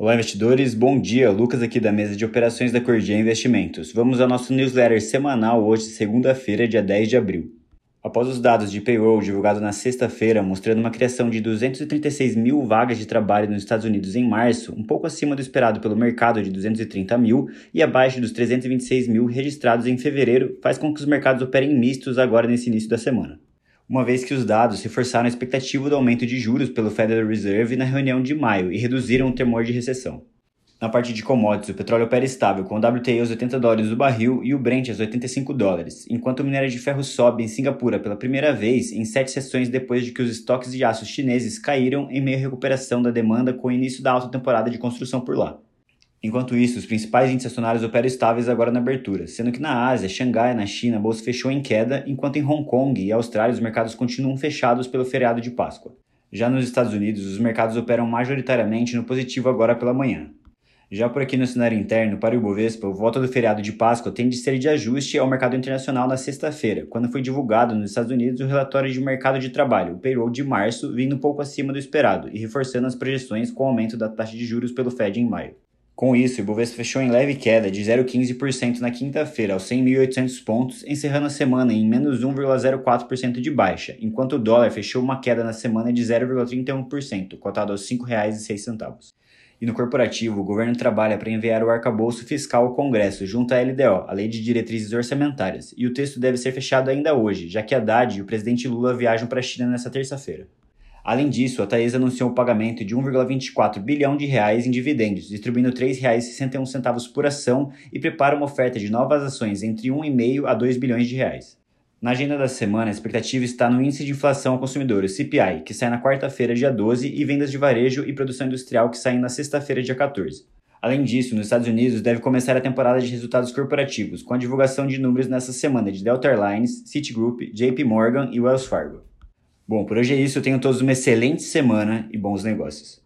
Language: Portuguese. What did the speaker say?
Olá, investidores. Bom dia. Lucas aqui da mesa de operações da Cordia Investimentos. Vamos ao nosso newsletter semanal hoje, segunda-feira, dia 10 de abril. Após os dados de payroll divulgados na sexta-feira, mostrando uma criação de 236 mil vagas de trabalho nos Estados Unidos em março, um pouco acima do esperado pelo mercado de 230 mil e abaixo dos 326 mil registrados em fevereiro, faz com que os mercados operem mistos agora nesse início da semana uma vez que os dados reforçaram a expectativa do aumento de juros pelo Federal Reserve na reunião de maio e reduziram o temor de recessão. Na parte de commodities, o petróleo opera estável, com o WTI aos 80 dólares do barril e o Brent aos 85 dólares, enquanto o minério de ferro sobe em Singapura pela primeira vez em sete sessões depois de que os estoques de aço chineses caíram em meio à recuperação da demanda com o início da alta temporada de construção por lá. Enquanto isso, os principais índices acionários operam estáveis agora na abertura, sendo que na Ásia, Xangai, na China, a bolsa fechou em queda, enquanto em Hong Kong e Austrália os mercados continuam fechados pelo feriado de Páscoa. Já nos Estados Unidos, os mercados operam majoritariamente no positivo agora pela manhã. Já por aqui no cenário interno, para o Ibovespa, o voto do feriado de Páscoa tem de ser de ajuste ao mercado internacional na sexta-feira, quando foi divulgado nos Estados Unidos o relatório de mercado de trabalho, o payroll de março, vindo um pouco acima do esperado e reforçando as projeções com o aumento da taxa de juros pelo Fed em maio. Com isso, o Ibovespa fechou em leve queda de 0,15% na quinta-feira, aos 100.800 pontos, encerrando a semana em menos 1,04% de baixa, enquanto o dólar fechou uma queda na semana de 0,31%, cotado aos R$ 5,06. E no corporativo, o governo trabalha para enviar o arcabouço fiscal ao Congresso, junto à LDO, a Lei de Diretrizes Orçamentárias, e o texto deve ser fechado ainda hoje, já que Haddad e o presidente Lula viajam para a China nesta terça-feira. Além disso, a Taesa anunciou o pagamento de 1,24 bilhão de reais em dividendos, distribuindo R$ 3,61 por ação e prepara uma oferta de novas ações entre 1,5 a 2 bilhões de reais. Na agenda da semana, a expectativa está no índice de inflação ao consumidor, o CPI, que sai na quarta-feira, dia 12, e vendas de varejo e produção industrial, que saem na sexta-feira, dia 14. Além disso, nos Estados Unidos deve começar a temporada de resultados corporativos, com a divulgação de números nessa semana de Delta Airlines, Citigroup, JP Morgan e Wells Fargo. Bom, por hoje é isso. Tenham todos uma excelente semana e bons negócios.